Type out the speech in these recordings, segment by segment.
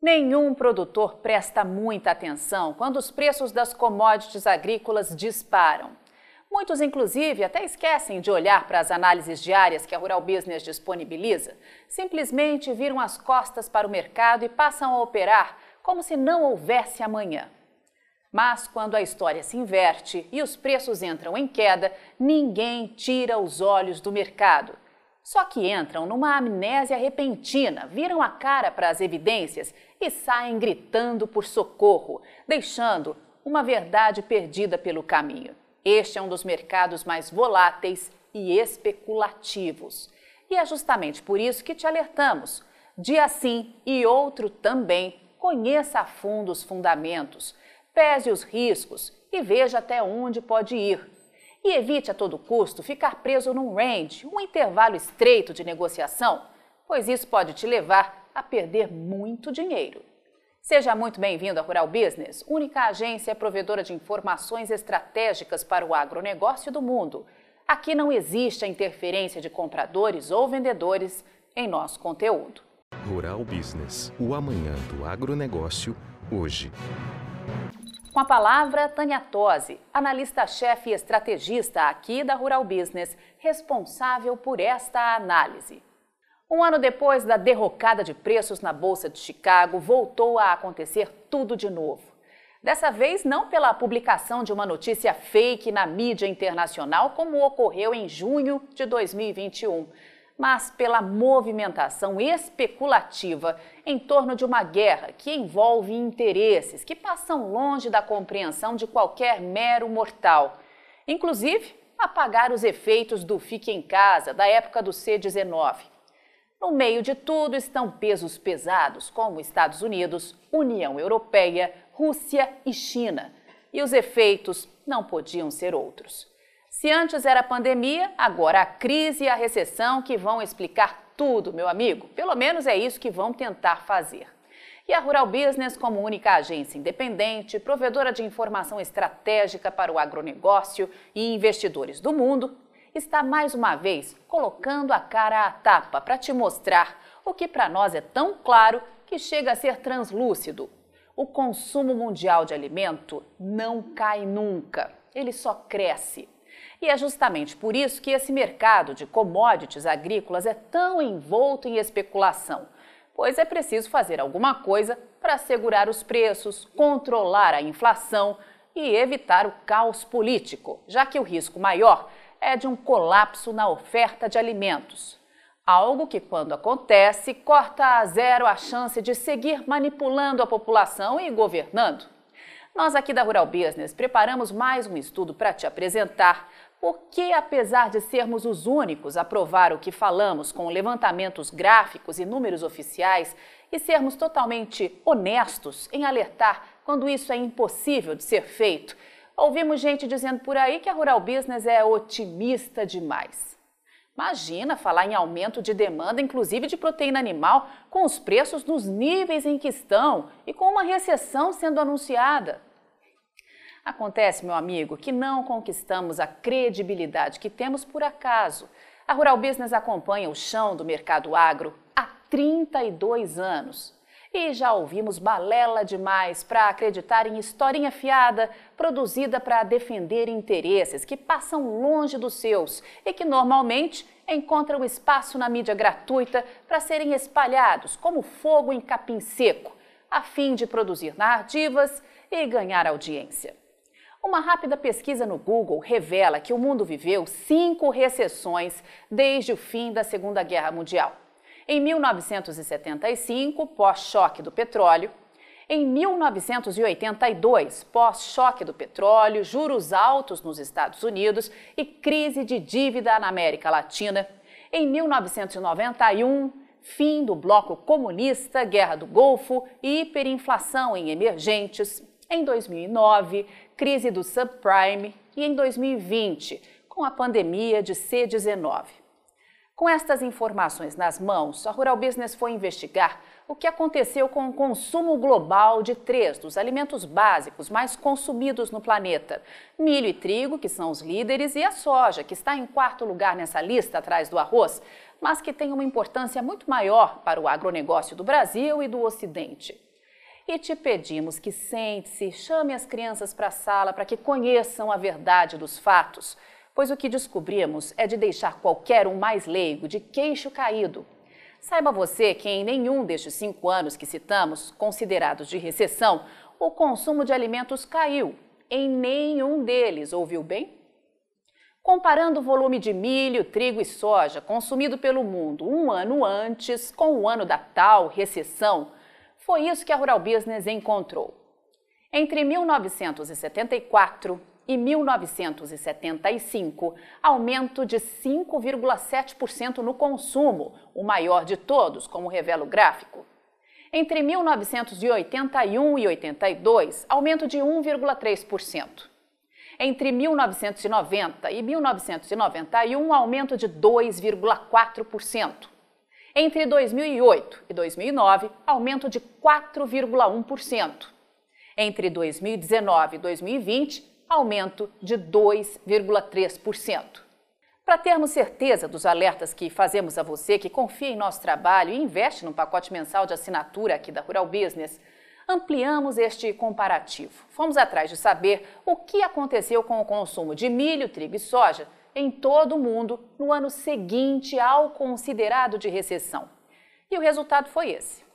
Nenhum produtor presta muita atenção quando os preços das commodities agrícolas disparam. Muitos, inclusive, até esquecem de olhar para as análises diárias que a Rural Business disponibiliza. Simplesmente viram as costas para o mercado e passam a operar como se não houvesse amanhã. Mas quando a história se inverte e os preços entram em queda, ninguém tira os olhos do mercado. Só que entram numa amnésia repentina, viram a cara para as evidências e saem gritando por socorro, deixando uma verdade perdida pelo caminho. Este é um dos mercados mais voláteis e especulativos. E é justamente por isso que te alertamos. Dia sim e outro também, conheça a fundo os fundamentos, pese os riscos e veja até onde pode ir e evite a todo custo ficar preso num range, um intervalo estreito de negociação, pois isso pode te levar a perder muito dinheiro. Seja muito bem-vindo à Rural Business, única agência provedora de informações estratégicas para o agronegócio do mundo. Aqui não existe a interferência de compradores ou vendedores em nosso conteúdo. Rural Business, o amanhã do agronegócio, hoje. Com a palavra, Tânia Tosi, analista-chefe e estrategista aqui da Rural Business, responsável por esta análise. Um ano depois da derrocada de preços na Bolsa de Chicago, voltou a acontecer tudo de novo. Dessa vez, não pela publicação de uma notícia fake na mídia internacional, como ocorreu em junho de 2021 mas pela movimentação especulativa em torno de uma guerra que envolve interesses que passam longe da compreensão de qualquer mero mortal, inclusive apagar os efeitos do fique em casa da época do C-19. No meio de tudo estão pesos pesados como Estados Unidos, União Europeia, Rússia e China. E os efeitos não podiam ser outros. Se antes era a pandemia, agora a crise e a recessão que vão explicar tudo, meu amigo. Pelo menos é isso que vão tentar fazer. E a Rural Business, como única agência independente, provedora de informação estratégica para o agronegócio e investidores do mundo, está mais uma vez colocando a cara à tapa para te mostrar o que para nós é tão claro que chega a ser translúcido. O consumo mundial de alimento não cai nunca, ele só cresce. E é justamente por isso que esse mercado de commodities agrícolas é tão envolto em especulação, pois é preciso fazer alguma coisa para segurar os preços, controlar a inflação e evitar o caos político, já que o risco maior é de um colapso na oferta de alimentos. Algo que, quando acontece, corta a zero a chance de seguir manipulando a população e governando. Nós aqui da Rural Business preparamos mais um estudo para te apresentar porque, apesar de sermos os únicos a provar o que falamos com levantamentos gráficos e números oficiais e sermos totalmente honestos em alertar quando isso é impossível de ser feito, ouvimos gente dizendo por aí que a Rural Business é otimista demais. Imagina falar em aumento de demanda, inclusive de proteína animal, com os preços nos níveis em que estão e com uma recessão sendo anunciada. Acontece, meu amigo, que não conquistamos a credibilidade que temos por acaso. A Rural Business acompanha o chão do mercado agro há 32 anos. E já ouvimos balela demais para acreditar em historinha fiada, produzida para defender interesses que passam longe dos seus e que normalmente encontram espaço na mídia gratuita para serem espalhados como fogo em capim seco, a fim de produzir narrativas e ganhar audiência. Uma rápida pesquisa no Google revela que o mundo viveu cinco recessões desde o fim da Segunda Guerra Mundial. Em 1975, pós-choque do petróleo. Em 1982, pós-choque do petróleo, juros altos nos Estados Unidos e crise de dívida na América Latina. Em 1991, fim do bloco comunista, guerra do Golfo e hiperinflação em emergentes. Em 2009, crise do subprime e em 2020, com a pandemia de C19. Com estas informações nas mãos, a Rural Business foi investigar o que aconteceu com o consumo global de três dos alimentos básicos mais consumidos no planeta: milho e trigo, que são os líderes, e a soja, que está em quarto lugar nessa lista atrás do arroz, mas que tem uma importância muito maior para o agronegócio do Brasil e do Ocidente. e te pedimos que sente-se, chame as crianças para a sala para que conheçam a verdade dos fatos, pois o que descobrimos é de deixar qualquer um mais leigo de queixo caído. Saiba você que em nenhum destes cinco anos que citamos, considerados de recessão, o consumo de alimentos caiu. Em nenhum deles, ouviu bem? Comparando o volume de milho, trigo e soja consumido pelo mundo um ano antes com o ano da tal recessão, foi isso que a Rural Business encontrou. Entre 1974 e 1975, aumento de 5,7% no consumo, o maior de todos, como revela o gráfico. Entre 1981 e 82, aumento de 1,3%. Entre 1990 e 1991, aumento de 2,4%. Entre 2008 e 2009, aumento de 4,1%. Entre 2019 e 2020, aumento de 2,3%. Para termos certeza dos alertas que fazemos a você que confia em nosso trabalho e investe no pacote mensal de assinatura aqui da Rural Business, ampliamos este comparativo. Fomos atrás de saber o que aconteceu com o consumo de milho, trigo e soja em todo o mundo no ano seguinte ao considerado de recessão. E o resultado foi esse.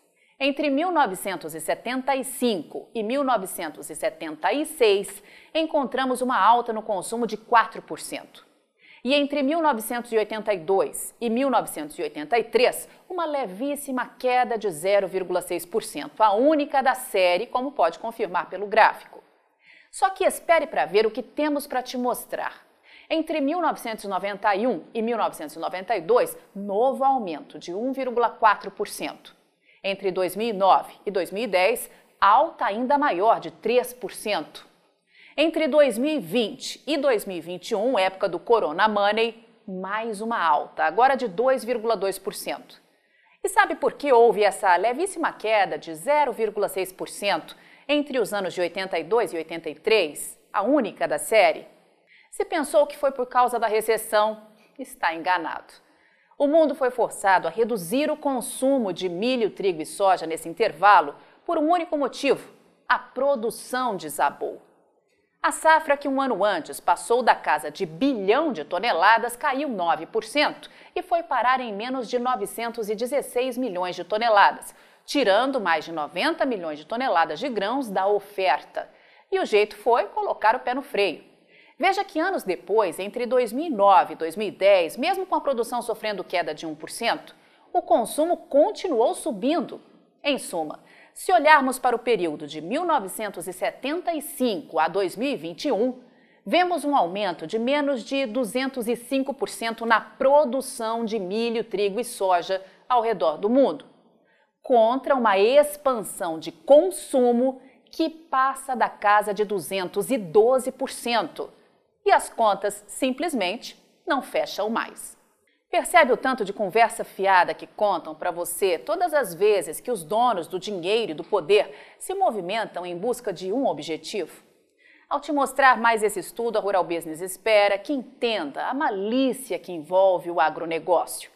Entre 1975 e 1976, encontramos uma alta no consumo de 4%. E entre 1982 e 1983, uma levíssima queda de 0,6%, a única da série, como pode confirmar pelo gráfico. Só que espere para ver o que temos para te mostrar. Entre 1991 e 1992, novo aumento de 1,4%. Entre 2009 e 2010, alta ainda maior de 3%. Entre 2020 e 2021, época do Corona Money, mais uma alta, agora de 2,2%. E sabe por que houve essa levíssima queda de 0,6% entre os anos de 82 e 83, a única da série? Se pensou que foi por causa da recessão, está enganado. O mundo foi forçado a reduzir o consumo de milho, trigo e soja nesse intervalo por um único motivo: a produção desabou. A safra, que um ano antes passou da casa de bilhão de toneladas, caiu 9% e foi parar em menos de 916 milhões de toneladas, tirando mais de 90 milhões de toneladas de grãos da oferta. E o jeito foi colocar o pé no freio. Veja que anos depois, entre 2009 e 2010, mesmo com a produção sofrendo queda de 1%, o consumo continuou subindo. Em suma, se olharmos para o período de 1975 a 2021, vemos um aumento de menos de 205% na produção de milho, trigo e soja ao redor do mundo, contra uma expansão de consumo que passa da casa de 212% e as contas simplesmente não fecham mais. Percebe o tanto de conversa fiada que contam para você todas as vezes que os donos do dinheiro e do poder se movimentam em busca de um objetivo? Ao te mostrar mais esse estudo, a Rural Business espera que entenda a malícia que envolve o agronegócio.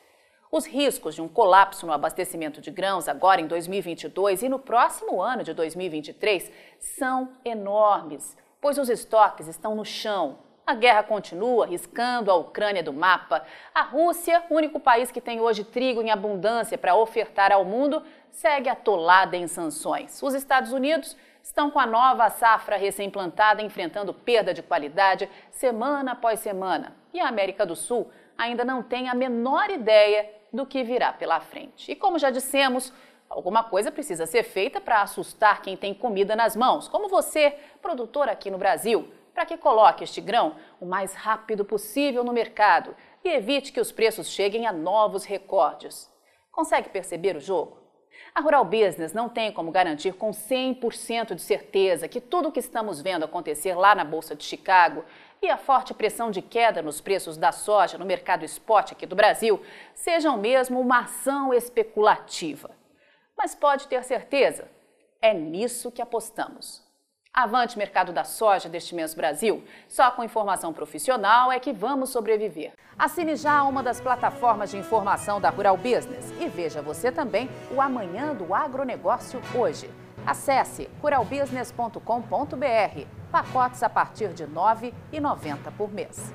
Os riscos de um colapso no abastecimento de grãos agora em 2022 e no próximo ano de 2023 são enormes, pois os estoques estão no chão a guerra continua, riscando a Ucrânia do mapa. A Rússia, único país que tem hoje trigo em abundância para ofertar ao mundo, segue atolada em sanções. Os Estados Unidos estão com a nova safra recém-plantada enfrentando perda de qualidade semana após semana. E a América do Sul ainda não tem a menor ideia do que virá pela frente. E como já dissemos, alguma coisa precisa ser feita para assustar quem tem comida nas mãos, como você, produtor aqui no Brasil para que coloque este grão o mais rápido possível no mercado e evite que os preços cheguem a novos recordes. Consegue perceber o jogo? A Rural Business não tem como garantir com 100% de certeza que tudo o que estamos vendo acontecer lá na Bolsa de Chicago e a forte pressão de queda nos preços da soja no mercado spot aqui do Brasil sejam mesmo uma ação especulativa. Mas pode ter certeza, é nisso que apostamos. Avante mercado da soja deste mês Brasil. Só com informação profissional é que vamos sobreviver. Assine já uma das plataformas de informação da Rural Business e veja você também o Amanhã do Agronegócio hoje. Acesse ruralbusiness.com.br. Pacotes a partir de R$ 9,90 por mês.